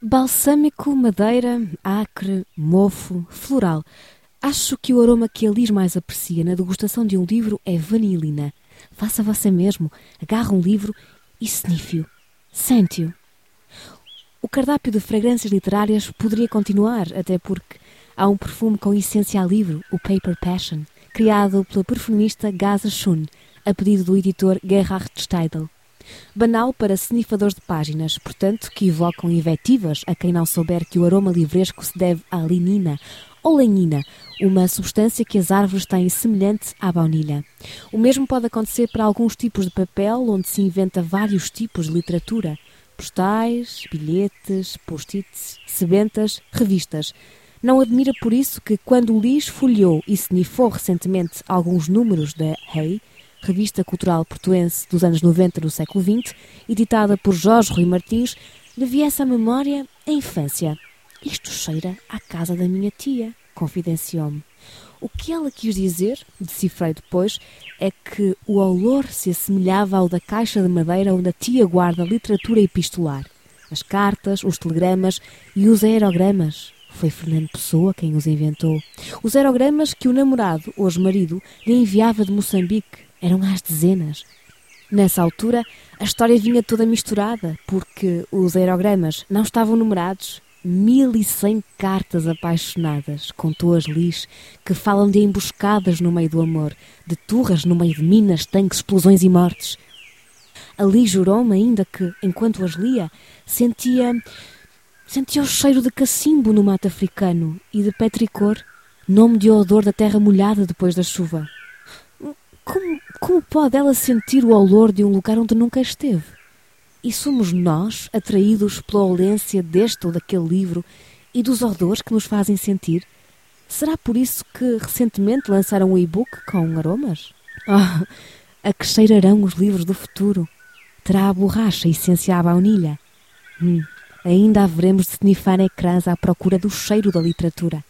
Balsâmico, madeira, acre, mofo, floral. Acho que o aroma que a Liz mais aprecia na degustação de um livro é vanilina. Faça você mesmo. Agarre um livro e snife-o. Sente-o. O cardápio de fragrâncias literárias poderia continuar, até porque há um perfume com essência a livro, o Paper Passion, criado pela perfumista Gaza Schun, a pedido do editor Gerhard Steidl. Banal para snifadores de páginas, portanto, que evocam invectivas a quem não souber que o aroma livresco se deve à linina ou lenina, uma substância que as árvores têm semelhante à baunilha. O mesmo pode acontecer para alguns tipos de papel, onde se inventa vários tipos de literatura: postais, bilhetes, post-its, sebentas, revistas. Não admira por isso que, quando o Lis folheou e snifou recentemente alguns números da Hey, revista cultural portuense dos anos 90 do século XX, editada por Jorge Rui Martins, lhe viesse à memória a infância. Isto cheira à casa da minha tia, confidenciou-me. O que ela quis dizer, decifrei depois, é que o olor se assemelhava ao da caixa de madeira onde a tia guarda literatura epistolar. As cartas, os telegramas e os aerogramas. Foi Fernando Pessoa quem os inventou. Os aerogramas que o namorado, hoje marido, lhe enviava de Moçambique, eram às dezenas. Nessa altura, a história vinha toda misturada, porque os aerogramas não estavam numerados. Mil e cem cartas apaixonadas, contou as Lis, que falam de emboscadas no meio do amor, de turras no meio de minas, tanques, explosões e mortes. Ali jurou-me ainda que, enquanto as lia, sentia sentia o cheiro de cacimbo no mato africano e de petricor, nome de odor da terra molhada depois da chuva. Como, como pode ela sentir o olor de um lugar onde nunca esteve? E somos nós atraídos pela olência deste ou daquele livro e dos odores que nos fazem sentir? Será por isso que recentemente lançaram um e-book com aromas? Oh, a que cheirarão os livros do futuro? Terá a borracha essência à baunilha? Hum, ainda haveremos de snifar ecrãs à procura do cheiro da literatura.